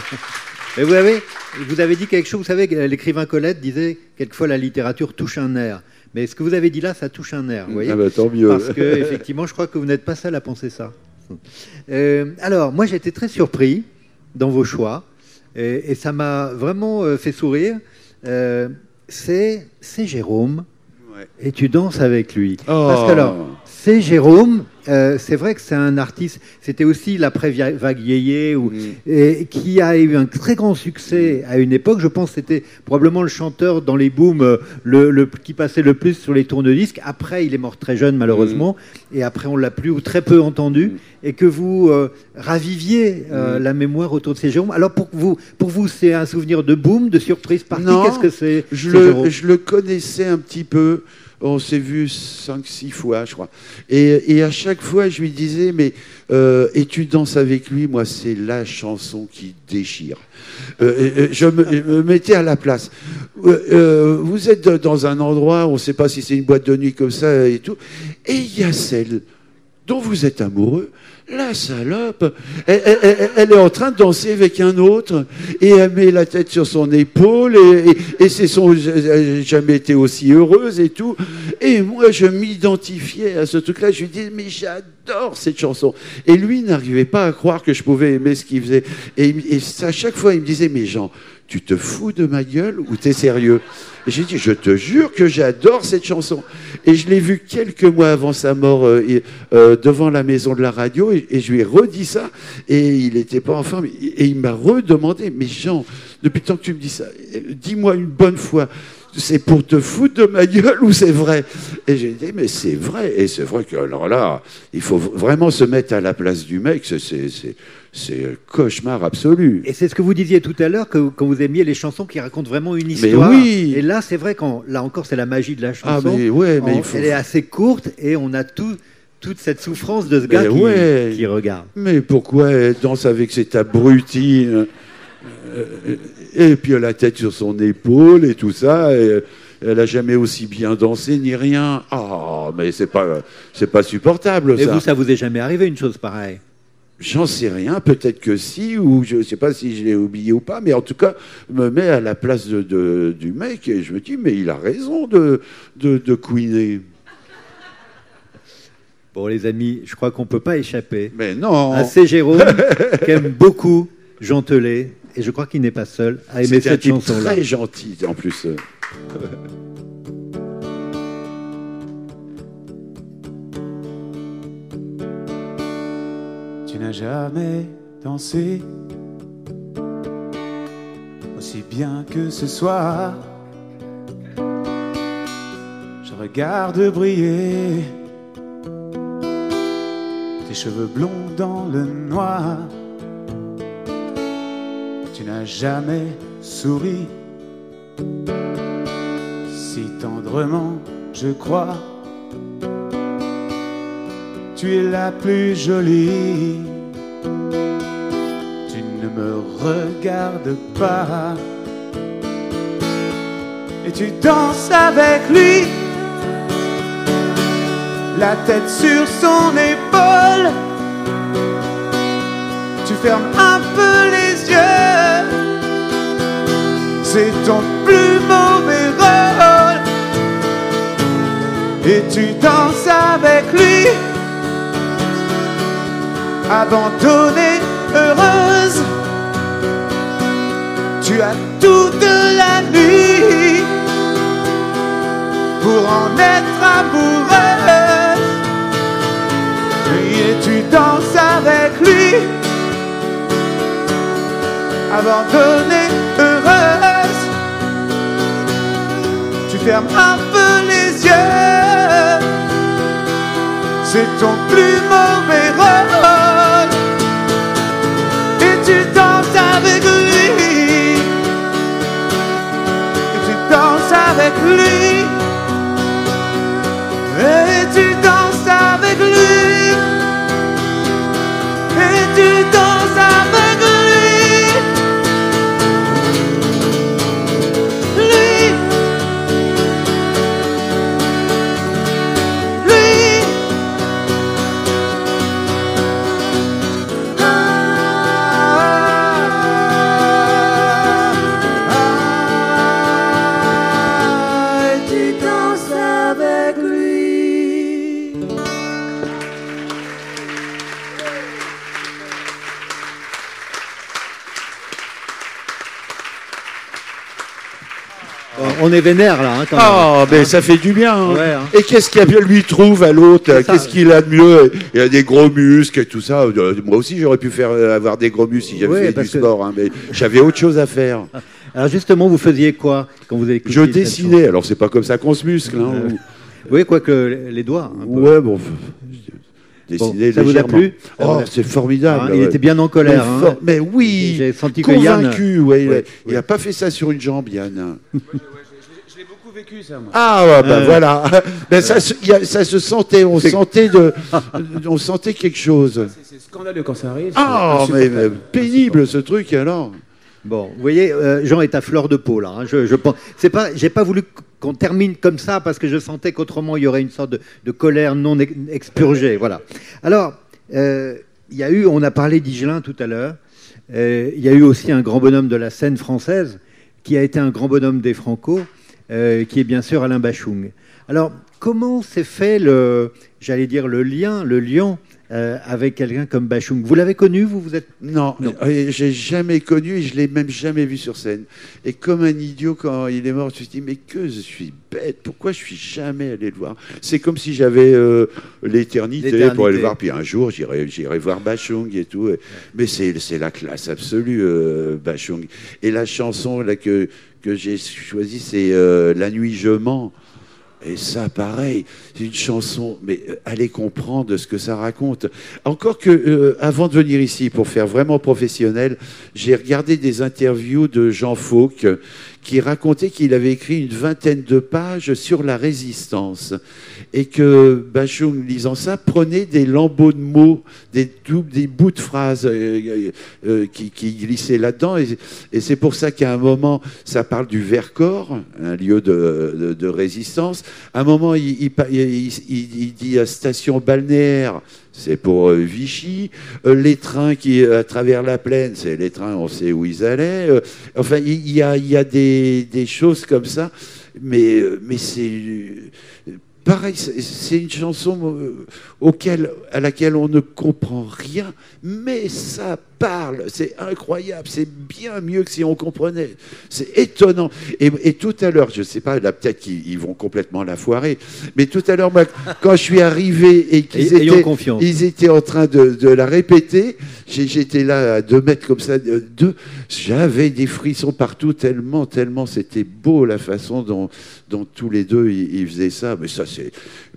(laughs) Mais vous avez, vous avez dit quelque chose. Vous savez, que l'écrivain Colette disait quelquefois la littérature touche un nerf. Mais ce que vous avez dit là, ça touche un nerf. Vous voyez Ah bah, tant mieux. Parce que effectivement, je crois que vous n'êtes pas seul à penser ça. Euh, alors, moi, j'ai été très surpris dans vos choix, et, et ça m'a vraiment euh, fait sourire. Euh, c'est c'est Jérôme, Ouais. et tu danses avec lui. Oh. Parce que alors, c'est Jérôme. euh, c'est vrai que c'est un artiste. C'était aussi l'après-vague Yéyé, ou- Mm. et qui a eu un très grand succès à une époque. Je pense que c'était probablement le chanteur dans les booms euh, le, le- qui passait le plus sur les tourne-disques. Après, il est mort très jeune, malheureusement. Et après, on l'a plus ou très peu entendu. Mm. Et que vous euh, raviviez euh, Mm. la mémoire autour de ces Jérôme. Alors, pour vous, pour vous c'est un souvenir de boom, de surprise partie? Qu'est-ce que c'est le, je le connaissais un petit peu. On s'est vu 5-6 fois, je crois. Et, à chaque fois, je lui disais, mais euh, et tu danses avec lui, moi, c'est la chanson qui déchire. Euh, euh, euh, je, me, mettais à la place. Euh, euh, vous êtes dans un endroit, on ne sait pas si c'est une boîte de nuit comme ça et tout, et il y a celle dont vous êtes amoureux, la salope, elle, est en train de danser avec un autre et elle met la tête sur son épaule et, et- et c'est son jamais été aussi heureuse et tout. Et moi, je m'identifiais à ce truc-là. Je lui dis mais j'adore j'adore cette chanson. Et lui n'arrivait pas à croire que je pouvais aimer ce qu'il faisait. Et, et à chaque fois, il me disait, mais Jean, tu te fous de ma gueule ou t'es sérieux? J'ai dit, je te jure que j'adore cette chanson. Et je l'ai vu quelques mois avant sa mort euh, euh, devant la maison de la radio et, et je lui ai redit ça. Et il n'était pas en forme. Et il m'a redemandé, mais Jean, depuis le temps que tu me dis ça, euh, dis-moi une bonne fois, c'est pour te foutre de ma gueule ou c'est vrai? Et j'ai dit, mais c'est vrai. Et c'est vrai que, alors là, il faut vraiment se mettre à la place du mec. C'est, un cauchemar absolu. Et c'est ce que vous disiez tout à l'heure, que quand vous aimiez les chansons qui racontent vraiment une histoire. oui. Et là, c'est vrai qu'en là encore, c'est la magie de la Ah, chanson. mais ouais, mais il faut. Elle est assez courte et on a tout, toute cette souffrance de ce gars Mais qui, ouais. qui regarde. Mais pourquoi elle danse avec cette abrutine Euh, Et puis elle a la tête sur son épaule et tout ça. Et elle a jamais aussi bien dansé ni rien. Ah, mais c'est pas, c'est pas supportable Mais ça. vous, ça vous est jamais arrivé une chose pareille? J'en sais rien, peut-être que si, ou je sais pas si je l'ai oublié ou pas, mais en tout cas, je me mets à la place de, de- du mec et je me dis, mais il a raison de, de, de couiner. Bon, les amis, je crois qu'on peut pas échapper Mais non, à C. Jérôme, (laughs) qui aime beaucoup Jean Telet, et je crois qu'il n'est pas seul à aimer c'est un cette chanson-là. très gentil en plus. (laughs) Tu n'as jamais dansé aussi bien que ce soir. Je regarde briller tes cheveux blonds dans le noir. Tu n'as jamais souri si tendrement, je crois. Tu es la plus jolie. Tu ne me regardes pas. Et tu danses avec lui. La tête sur son épaule. Tu fermes un C'est ton plus mauvais rôle. Et tu danses avec lui abandonnée, heureuse. Tu as toute la nuit pour en être amoureuse. Et tu danses avec lui, abandonnée, heureuse. Tu fermes un peu les yeux c'est ton plus mauvais rôle. Et tu danses avec lui. Et tu danses avec lui. Et tu danses avec lui. Et tu danses avec lui. Est vénère là, hein, quand même. Ah, mais ça fait du bien. hein. Ouais, hein. Et qu'est-ce qu'il lui trouve à l'autre. Qu'est-ce qu'il a de mieux? Il a des gros muscles et tout ça. Euh, Moi aussi, j'aurais pu faire euh, avoir des gros muscles si j'avais Ouais, fait du que- sport, hein, mais j'avais autre chose à faire. (laughs) Alors justement, vous faisiez quoi quand vous avez Je dessinais. Alors, c'est pas comme ça qu'on se muscle. Hein. chanson Oui, quoique les doigts. un peu. Ouais, bon. Dessiner ça vous a plu? Oh, c'est formidable. Hein, il ouais. était bien en colère. Mais, hein. oui, J'ai senti que Yann. convaincu. ouais, il, a, Ouais, il a pas fait ça sur une jambe, Yann. (laughs) Vécu, ça, moi. Ah ouais, bah Euh. voilà. (laughs) Ben, ça, se, il y a- ça se sentait, on sentait de, (laughs) on sentait quelque chose. C'est- C'est scandaleux quand ça arrive. c'est Ah, mais, mais insupportable. pénible ce truc alors. Bon, vous voyez, euh, Jean est à fleur de peau là. hein. Je, je pense, c'est pas, j'ai pas voulu qu'on termine comme ça parce que je sentais qu'autrement il y aurait une sorte de, de colère non ex- expurgée. Voilà. Alors, euh, il y a eu, on a parlé d'Igelin tout à l'heure. Euh, il y a eu aussi un grand bonhomme de la scène française qui a été un grand bonhomme des Franco, euh, qui est bien sûr Alain Bachung. Alors, comment s'est fait le, j'allais dire le lien, le lien euh, avec quelqu'un comme Bachung. Vous l'avez connu, vous Vous êtes Non, Non. euh, j'ai jamais connu et je l'ai même jamais vu sur scène. Et comme un idiot, quand il est mort, je me suis dit, mais que je suis bête, pourquoi je suis jamais allé le voir? C'est comme si j'avais euh, l'éternité pour aller le voir, puis un jour, j'irai j'irai voir Bachung et tout. Et- Mais c'est c'est la classe absolue, euh, Bachung. Et la chanson là, que, que j'ai choisie, c'est euh, La nuit je mens. Et ça, pareil, c'est une chanson, mais euh, allez comprendre ce que ça raconte. Encore que, euh, avant de venir ici, pour faire vraiment professionnel, j'ai regardé des interviews de Jean Fauque qui racontait qu'il avait écrit une vingtaine de pages sur la résistance et que Bachung, lisant ça, prenait des lambeaux de mots, des, bouts de phrases euh, euh, qui, qui glissaient là-dedans. Et, c'est pour ça qu'à un moment, ça parle du Vercors, un lieu de, résistance. À un moment, il- il dit à station balnéaire, c'est pour euh, Vichy. Euh, les trains qui, à travers la plaine, c'est les trains, on sait où ils allaient. Euh, enfin, il y a, y a des, des choses comme ça, mais, euh, mais c'est. euh, Pareil, c'est- une chanson euh, auquel, à laquelle on ne comprend rien, mais ça parle, c'est incroyable, c'est bien mieux que si on comprenait. C'est étonnant. Et, et tout à l'heure, je ne sais pas, là peut-être qu'ils ils vont complètement la foirer, mais tout à l'heure, quand je suis arrivé et qu'ils étaient, confiance. ils étaient en train de, de la répéter, j'étais là à deux mètres comme ça, de- deux, j'avais des frissons partout, tellement, tellement c'était beau la façon dont, dont tous les deux ils, ils faisaient ça. Mais ça, c'est,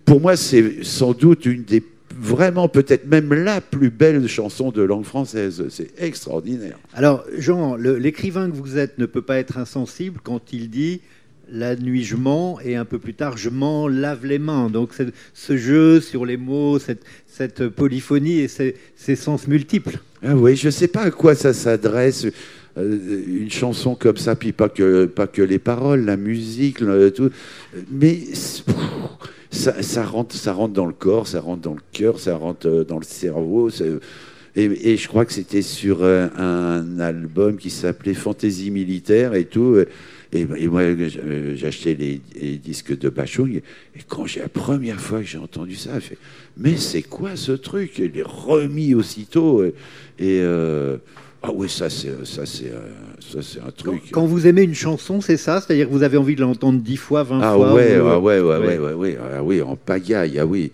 pour moi, c'est sans doute une des vraiment peut-être même la plus belle chanson de langue française. C'est extraordinaire. Alors, Jean, l'écrivain que vous êtes ne peut pas être insensible quand il dit la nuit je mens et un peu plus tard je m'en lave les mains. Donc, ce jeu sur les mots, cette, cette polyphonie et ces, ces sens multiples. Ah oui, je ne sais pas à quoi ça s'adresse. euh, une chanson comme ça, puis pas que, pas que les paroles, la musique, le- tout. Mais pff, ça, ça, rentre, ça rentre dans le corps, ça rentre dans le cœur, ça rentre euh, dans le cerveau. Et, je crois que c'était sur euh, un album qui s'appelait Fantaisie militaire et tout. Et, moi, euh, j'achetais les, disques de Bachung. Et quand j'ai la première fois que j'ai entendu ça, j'ai fait Mais c'est quoi ce truc? Il est remis aussitôt. Et, ah oui, ça c'est ça c'est euh, ça c'est un truc. quand vous aimez une chanson, c'est ça? C'est-à-dire que vous avez envie de l'entendre dix fois, vingt Ah fois ouais, ou- ah ouais, ouais, Ouais. ouais, ouais, ouais, ah oui, en pagaille, ah oui.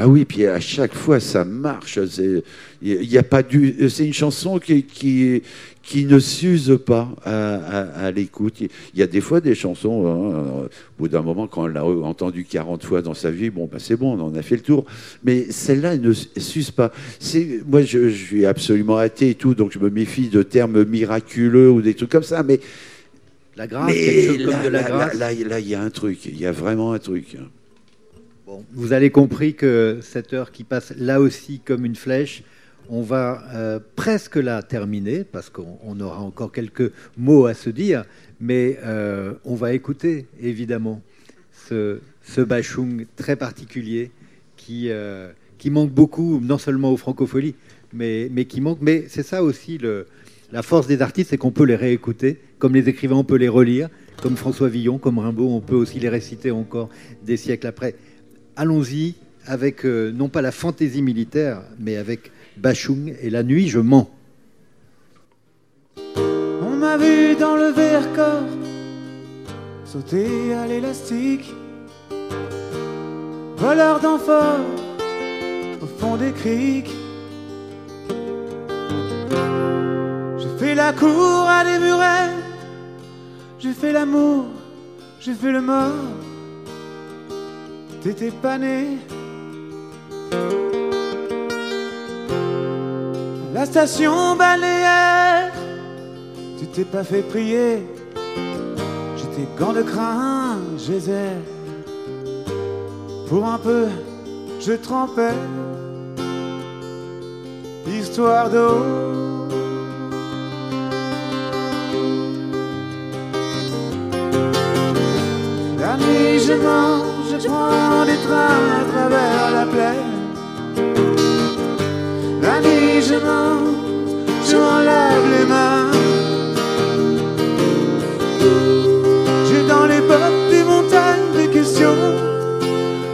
Ah oui, puis à chaque fois ça marche. c'est- Il a pas du. C'est une chanson qui, qui, qui ne s'use pas à, à- à l'écoute. Il y a des fois des chansons, hein, au bout d'un moment, quand on l'a entendu 40 fois dans sa vie, bon, bah, c'est bon, on en a fait le tour. Mais celle-là, elle ne s'use pas. C'est- Moi, je, je suis absolument athée et tout, donc je me méfie de termes miraculeux ou des trucs comme ça. Mais, La grâce, quelque chose là, comme de la grâce. là, il y a un truc. Il y a vraiment un truc. Vous avez compris que cette heure qui passe là aussi comme une flèche, on va euh, presque la terminer parce qu'on on aura encore quelques mots à se dire, mais euh, on va écouter évidemment ce, ce Bachung très particulier qui, euh, qui manque beaucoup, non seulement aux francopholies, mais, mais qui manque. Mais c'est ça aussi la force des artistes, c'est qu'on peut les réécouter, comme les écrivains, on peut les relire, comme François Villon, comme Rimbaud, on peut aussi les réciter encore des siècles après allons-y avec euh, non pas la fantaisie militaire, mais avec Bachung et la nuit, je mens. On m'a vu dans le Vercors sauter à l'élastique, voleur d'enfants au fond des criques. J'ai fait la cour à des murets, j'ai fait l'amour, j'ai fait le mort. T'étais pas né. À La station balnéaire, tu t'es pas fait prier. J'étais gants de crin, geyser. Pour un peu, je trempais. Histoire d'eau. La nuit, je je prends des trains à travers la plaine. La nuit, je monte, je les mains. J'ai dans les bottes des montagnes des questions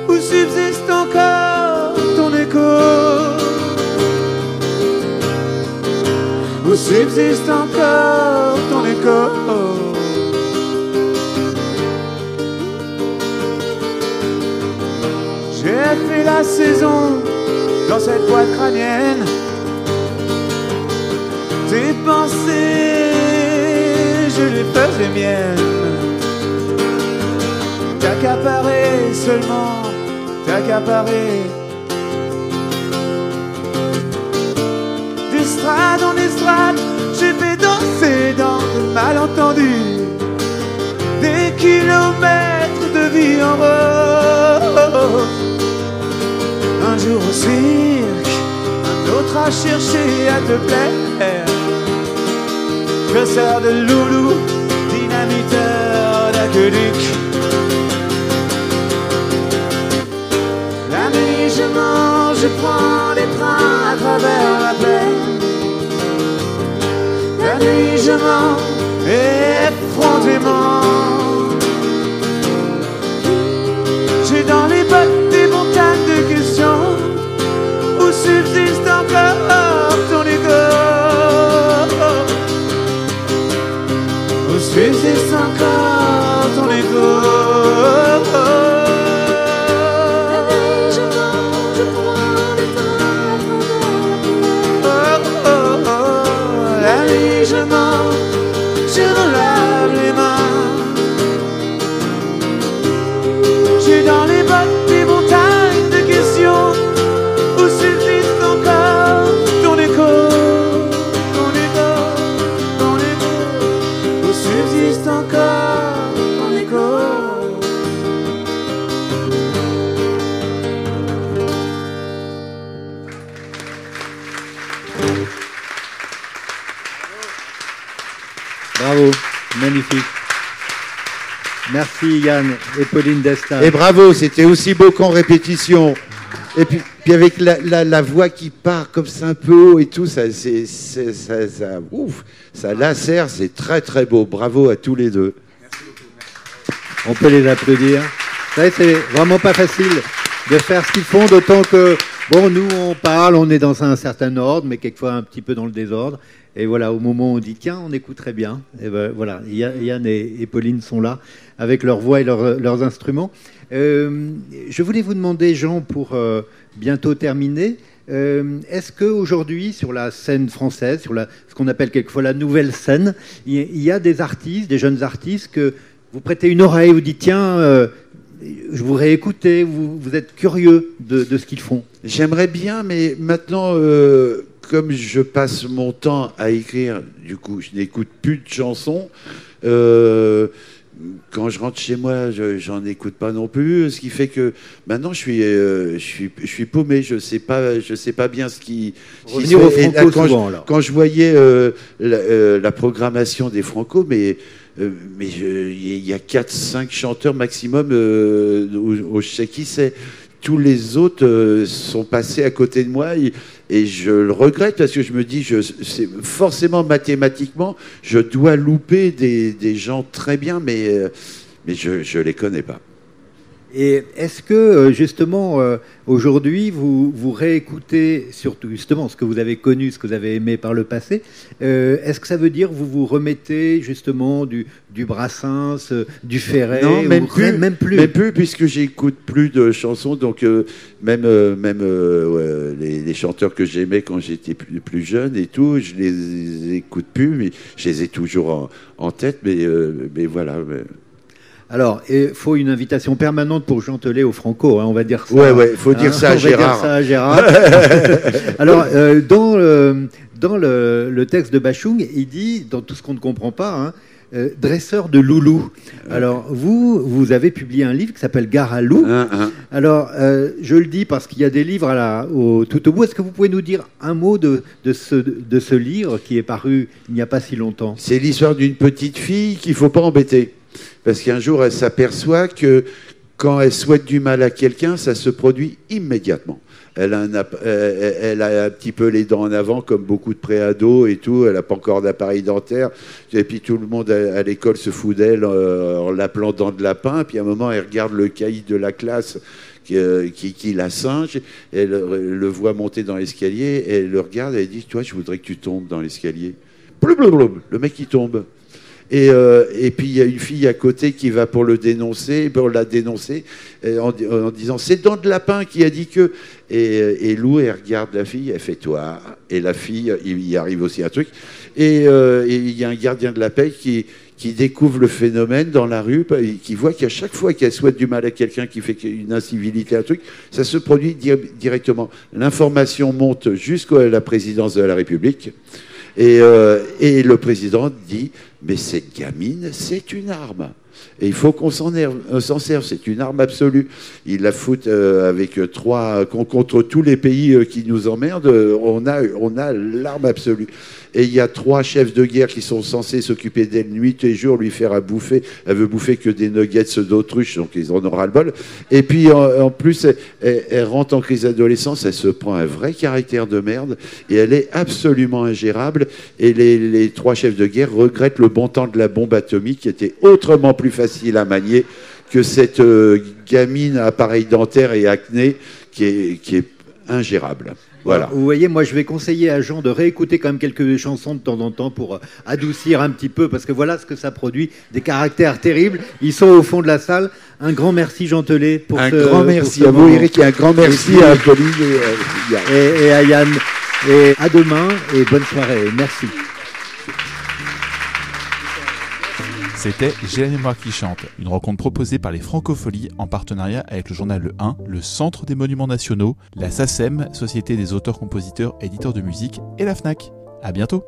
où subsiste encore ton écho. Où subsiste encore. Dans cette boîte crânienne. Tes pensées, je les faisais miennes. T'accaparer seulement, t'accaparer. D'estrade en estrade, j'ai fait danser dans le malentendu des kilomètres de vie en rose. Jour au cirque, un autre à chercher à te plaire. Chasseur de loulou, dynamiteur d'aqueduc. La nuit, je mange, je prends des trains à travers la plaine. La nuit, je mens effrontément. Bravo, magnifique. Merci Yann et Pauline Destin. Et bravo, c'était aussi beau qu'en répétition. Et puis, puis avec la, la- la voix qui part comme ça un peu haut et tout, ça, c'est, ça, ça, ouf, ça lacère, c'est très très beau. Bravo à tous les deux. On peut les applaudir. C'est vraiment pas facile de faire ce qu'ils font, d'autant que, bon, nous, on parle, on est dans un certain ordre, mais quelquefois un petit peu dans le désordre. Et voilà, au moment où on dit, tiens, on écoute très bien, et ben, voilà, Ya- Yann et, Pauline sont là avec leur voix et leur- leurs instruments. Euh, je voulais vous demander, Jean, pour euh, bientôt terminer, euh, est-ce qu'aujourd'hui, sur la scène française, sur ce qu'on appelle quelquefois la nouvelle scène, il y, a des artistes, des jeunes artistes, que vous prêtez une oreille, vous dites, tiens, je voudrais écouter, vous, êtes curieux de, ce qu'ils font? J'aimerais bien, mais maintenant, comme je passe mon temps à écrire, du coup, je n'écoute plus de chansons. Euh, quand je rentre chez moi, je- j'en écoute pas non plus, ce qui fait que maintenant je suis, euh, je suis, je suis paumé. Je sais pas, je sais pas bien ce qui. qui Revenir se au fait. Et là, franco quand, souvent, je, quand je voyais euh, la, euh, la programmation des Franco, mais mais je- il y a 4-5 chanteurs maximum où, où je sais qui c'est. Tous les autres sont passés à côté de moi et, et je le regrette parce que je me dis, je, c'est forcément mathématiquement, je dois louper des, gens très bien, mais, euh, mais je ne les connais pas. Et est-ce que euh, justement euh, aujourd'hui vous, vous réécoutez surtout justement ce que vous avez connu, ce que vous avez aimé par le passé euh, Est-ce que ça veut dire vous vous remettez justement du, du Brassens, du Ferret Non, même ou plus, même plus. Même plus, puisque j'écoute plus de chansons. Donc, euh, même, euh, même euh, ouais, les, les chanteurs que j'aimais quand j'étais plus, plus jeune et tout, je les écoute plus, mais je les ai toujours en, en tête. Mais, mais voilà. mais- Alors, il faut une invitation permanente pour Jean Telet au Franco, hein, on va dire ça. Ouais, ouais, faut dire ça à on va Gérard. dire ça à Gérard. (laughs) Alors, euh, dans, le, dans le, le texte de Bachung, il dit, dans tout ce qu'on ne comprend pas, hein, euh, dresseur de loulou. Alors, vous, vous avez publié un livre qui s'appelle Gare à loup. Hein, hein. Alors, euh, je le dis parce qu'il y a des livres à la, au, tout au bout. Est-ce que vous pouvez nous dire un mot de, de, ce, de ce livre qui est paru il n'y a pas si longtemps? C'est l'histoire d'une petite fille qu'il faut pas embêter. Parce qu'un jour, elle s'aperçoit que quand elle souhaite du mal à quelqu'un, ça se produit immédiatement. Elle a, un, app- euh, elle a un petit peu les dents en avant, comme beaucoup de préados et tout. Elle n'a pas encore d'appareil dentaire. Et puis tout le monde à, l'école se fout d'elle euh, en l'appelant dent de lapin. Puis à un moment, elle regarde le cahier de la classe qui, euh, qui, la singe. Elle euh, le voit monter dans l'escalier. Elle le regarde et elle dit Toi, je voudrais que tu tombes dans l'escalier. Le mec, il tombe. Et, euh, et puis il y a une fille à côté qui va pour le dénoncer, pour la dénoncer, en, di- en disant c'est Dent de Lapin qui a dit que. Et, et Lou, elle regarde la fille, elle fait toi. Et la fille, il y arrive aussi un truc. Et euh, il y a un gardien de la paix qui, qui découvre le phénomène dans la rue, qui voit qu'à chaque fois qu'elle souhaite du mal à quelqu'un qui fait une incivilité, un truc, ça se produit di- directement. L'information monte jusqu'à la présidence de la République. Et, euh, et le président dit, mais cette gamine, c'est une arme. Et il faut qu'on s'en euh, s'en serve, c'est une arme absolue. Il la fout euh, avec euh, trois, con- contre tous les pays qui nous emmerdent, on a, on a l'arme absolue. Et il y a trois chefs de guerre qui sont censés s'occuper d'elle nuit et jour, lui faire à bouffer. Elle veut bouffer que des nuggets d'autruche, donc ils en aura le bol. Et puis en, plus, elle rentre en crise d'adolescence, elle se prend un vrai caractère de merde et elle est absolument ingérable. Et les, les trois chefs de guerre regrettent le bon temps de la bombe atomique qui était autrement plus facile à manier que cette euh, gamine à appareil dentaire et acné qui est, qui est ingérable. Voilà. Vous voyez, moi, je vais conseiller à Jean de réécouter quand même quelques chansons de temps en temps pour euh, adoucir un petit peu, parce que voilà ce que ça produit, des caractères terribles. Ils sont au fond de la salle. Un grand merci, Jean Telet, pour un ce grand merci ce à vous. Eric, et un grand merci à Pauline et à Yann. Et, et à Yann. Et à demain, et bonne soirée. Merci. C'était J'ai la mémoire qui chante, une rencontre proposée par les Francopholies en partenariat avec le journal Le 1, le Centre des Monuments Nationaux, la SACEM, Société des auteurs, compositeurs, éditeurs de musique, et la FNAC. À bientôt!